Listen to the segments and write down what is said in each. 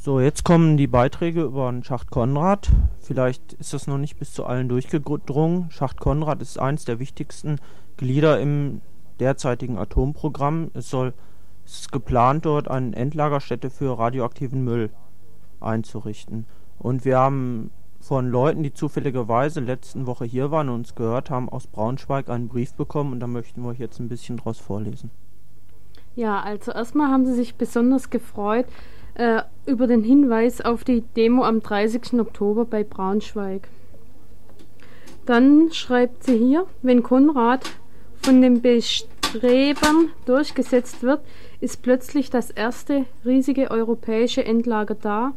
So, jetzt kommen die Beiträge über den Schacht Konrad. Vielleicht ist das noch nicht bis zu allen durchgedrungen. Schacht Konrad ist eines der wichtigsten Glieder im derzeitigen Atomprogramm. Es soll es ist geplant, dort eine Endlagerstätte für radioaktiven Müll einzurichten. Und wir haben von Leuten, die zufälligerweise letzten Woche hier waren und uns gehört haben, aus Braunschweig einen Brief bekommen und da möchten wir euch jetzt ein bisschen draus vorlesen. Ja, also erstmal haben sie sich besonders gefreut äh, über den Hinweis auf die Demo am 30. Oktober bei Braunschweig. Dann schreibt sie hier, wenn Konrad von den Bestrebern durchgesetzt wird, ist plötzlich das erste riesige europäische Endlager da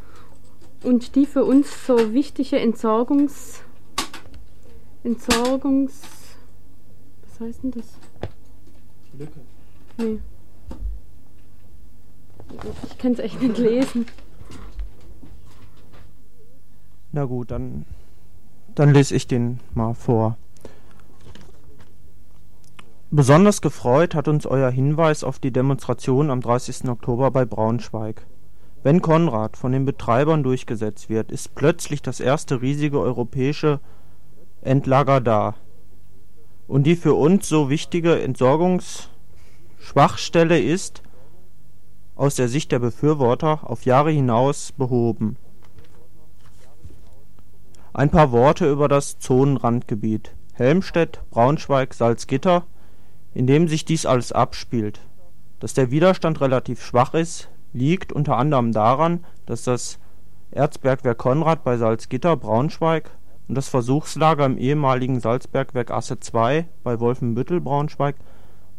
und die für uns so wichtige Entsorgungs Entsorgungs was heißt denn das? Lücke. Nee. Ich kann es echt nicht lesen. Na gut, dann, dann lese ich den mal vor. Besonders gefreut hat uns euer Hinweis auf die Demonstration am 30. Oktober bei Braunschweig. Wenn Konrad von den Betreibern durchgesetzt wird, ist plötzlich das erste riesige europäische Endlager da. Und die für uns so wichtige Entsorgungsschwachstelle ist, aus der Sicht der Befürworter, auf Jahre hinaus behoben. Ein paar Worte über das Zonenrandgebiet Helmstedt, Braunschweig, Salzgitter in dem sich dies alles abspielt. Dass der Widerstand relativ schwach ist, liegt unter anderem daran, dass das Erzbergwerk Konrad bei Salzgitter (Braunschweig) und das Versuchslager im ehemaligen Salzbergwerk Asse II bei Wolfenbüttel (Braunschweig)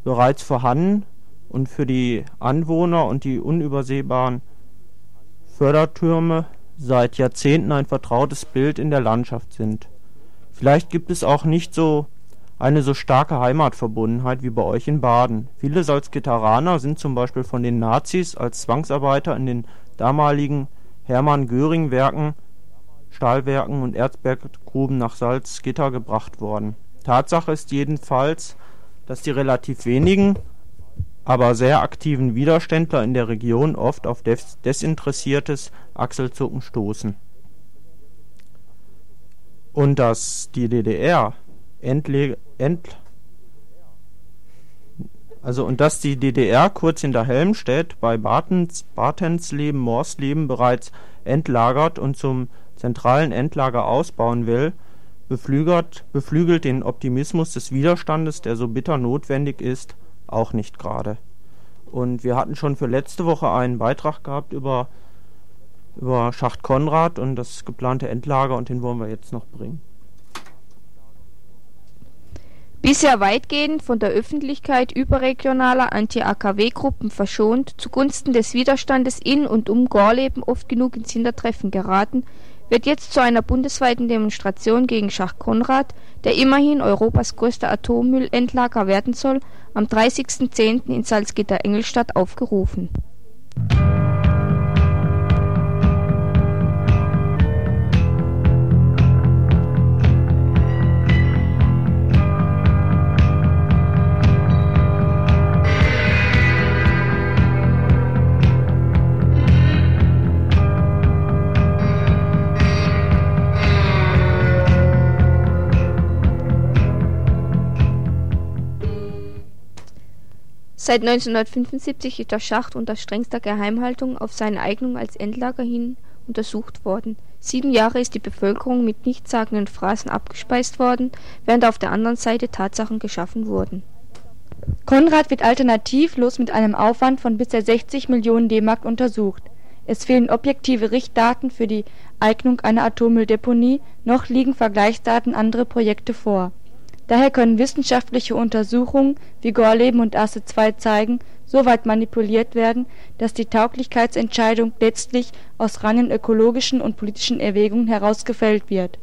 bereits vorhanden und für die Anwohner und die unübersehbaren Fördertürme seit Jahrzehnten ein vertrautes Bild in der Landschaft sind. Vielleicht gibt es auch nicht so eine so starke Heimatverbundenheit wie bei euch in Baden. Viele Salzgitteraner sind zum Beispiel von den Nazis als Zwangsarbeiter in den damaligen Hermann-Göring-Werken, Stahlwerken und Erzberggruben nach Salzgitter gebracht worden. Tatsache ist jedenfalls, dass die relativ wenigen, aber sehr aktiven Widerständler in der Region oft auf desinteressiertes Achselzucken stoßen. Und dass die DDR Endle End also und dass die DDR kurz hinter Helmstedt bei Bartens, Bartensleben, Morsleben bereits entlagert und zum zentralen Endlager ausbauen will, beflügelt den Optimismus des Widerstandes, der so bitter notwendig ist, auch nicht gerade. Und wir hatten schon für letzte Woche einen Beitrag gehabt über, über Schacht Konrad und das geplante Endlager und den wollen wir jetzt noch bringen. Bisher weitgehend von der Öffentlichkeit überregionaler Anti-AKW-Gruppen verschont, zugunsten des Widerstandes in und um Gorleben oft genug ins Hintertreffen geraten, wird jetzt zu einer bundesweiten Demonstration gegen Schacht Konrad, der immerhin Europas größter Atommüllendlager werden soll, am 30.10. in Salzgitter-Engelstadt aufgerufen Seit 1975 ist der Schacht unter strengster Geheimhaltung auf seine Eignung als Endlager hin untersucht worden. Sieben Jahre ist die Bevölkerung mit nichtssagenden Phrasen abgespeist worden, während auf der anderen Seite Tatsachen geschaffen wurden. Konrad wird alternativlos mit einem Aufwand von bisher 60 Millionen D-Mark untersucht. Es fehlen objektive Richtdaten für die Eignung einer Atommülldeponie, noch liegen Vergleichsdaten anderer Projekte vor Daher können wissenschaftliche Untersuchungen, wie Gorleben und Asse II zeigen, so weit manipuliert werden, dass die Tauglichkeitsentscheidung letztlich aus reinen ökologischen und politischen Erwägungen heraus gefällt wird.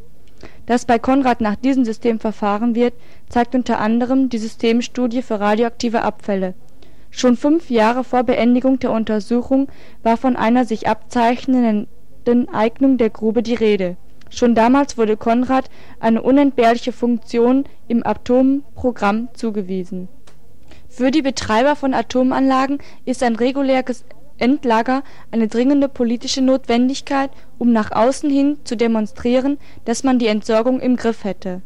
Dass bei Konrad nach diesem System verfahren wird, zeigt unter anderem die Systemstudie für radioaktive Abfälle. Schon fünf Jahre vor Beendigung der Untersuchung war von einer sich abzeichnenden Eignung der Grube die Rede Schon damals wurde Konrad eine unentbehrliche Funktion im Atomprogramm zugewiesen. Für die Betreiber von Atomanlagen ist ein reguläres Endlager eine dringende politische Notwendigkeit, um nach außen hin zu demonstrieren, dass man die Entsorgung im Griff hätte.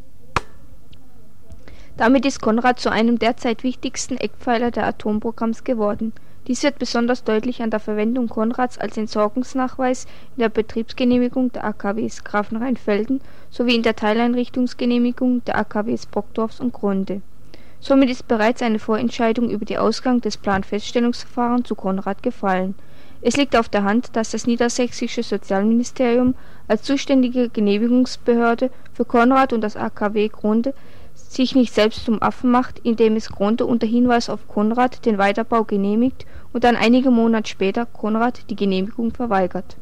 Damit ist Konrad zu einem derzeit wichtigsten Eckpfeiler der Atomprogramms geworden. Dies wird besonders deutlich an der Verwendung Konrads als Entsorgungsnachweis in der Betriebsgenehmigung der AKWs Grafenrheinfelden sowie in der Teileinrichtungsgenehmigung der AKWs Brockdorf und Gronde Somit ist bereits eine Vorentscheidung über den Ausgang des Planfeststellungsverfahrens zu Konrad gefallen. Es liegt auf der Hand, dass das niedersächsische Sozialministerium als zuständige Genehmigungsbehörde für Konrad und das AKW Gronde sich nicht selbst zum Affen macht, indem es Gronde unter Hinweis auf Konrad den Weiterbau genehmigt und dann einige Monate später Konrad die Genehmigung verweigert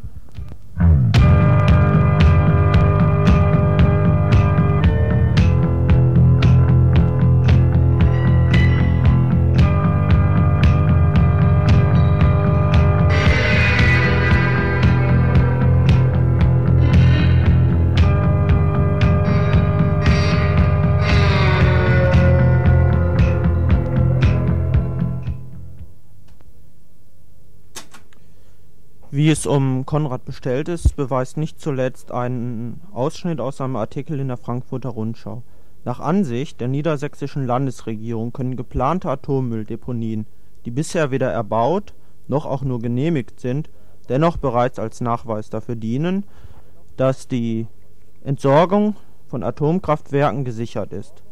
Wie es um Konrad bestellt ist, beweist nicht zuletzt ein Ausschnitt aus seinem Artikel in der Frankfurter Rundschau. Nach Ansicht der niedersächsischen Landesregierung können geplante Atommülldeponien, die bisher weder erbaut noch auch nur genehmigt sind, dennoch bereits als Nachweis dafür dienen, dass die Entsorgung von Atomkraftwerken gesichert ist.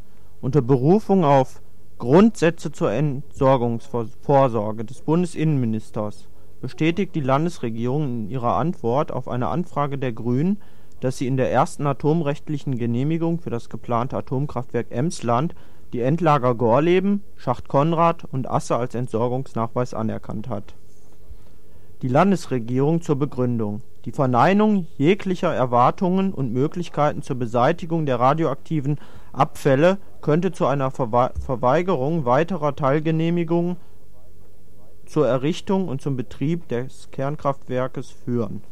Unter Berufung auf Grundsätze zur Entsorgungsvorsorge des Bundesinnenministers bestätigt die Landesregierung in ihrer Antwort auf eine Anfrage der Grünen, dass sie in der ersten atomrechtlichen Genehmigung für das geplante Atomkraftwerk Emsland die Endlager Gorleben, Schacht Konrad und Asse als Entsorgungsnachweis anerkannt hat. Die Landesregierung zur Begründung: Die Verneinung jeglicher Erwartungen und Möglichkeiten zur Beseitigung der radioaktiven Abfälle könnte zu einer Verweigerung weiterer Teilgenehmigungen zur Errichtung und zum Betrieb des Kernkraftwerkes führen.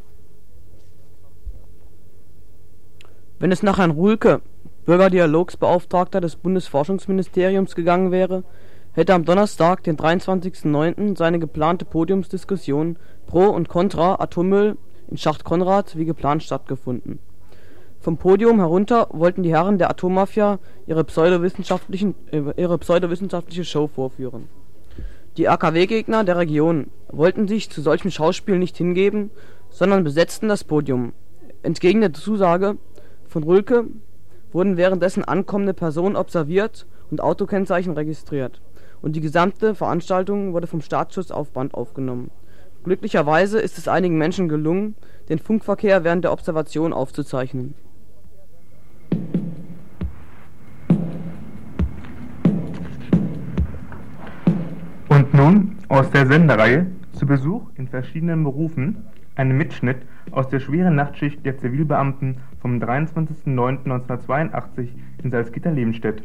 Wenn es nach Herrn Ruhlke, Bürgerdialogsbeauftragter des Bundesforschungsministeriums, gegangen wäre, hätte am Donnerstag, den 23.09., seine geplante Podiumsdiskussion Pro und Contra Atommüll in Schacht Konrad wie geplant stattgefunden. Vom Podium herunter wollten die Herren der Atommafia ihre pseudowissenschaftliche Show vorführen die AKW-Gegner der Region wollten sich zu solchem Schauspiel nicht hingeben, sondern besetzten das Podium. Entgegen der Zusage von Rülke wurden währenddessen ankommende Personen observiert und Autokennzeichen registriert, und die gesamte Veranstaltung wurde vom Staatsschutz auf Band aufgenommen. Glücklicherweise ist es einigen Menschen gelungen, den Funkverkehr während der Observation aufzuzeichnen aus der Sendereihe Zu Besuch in verschiedenen Berufen ein Mitschnitt aus der schweren Nachtschicht der Zivilbeamten vom 23.09.1982 in Salzgitter-Lebenstedt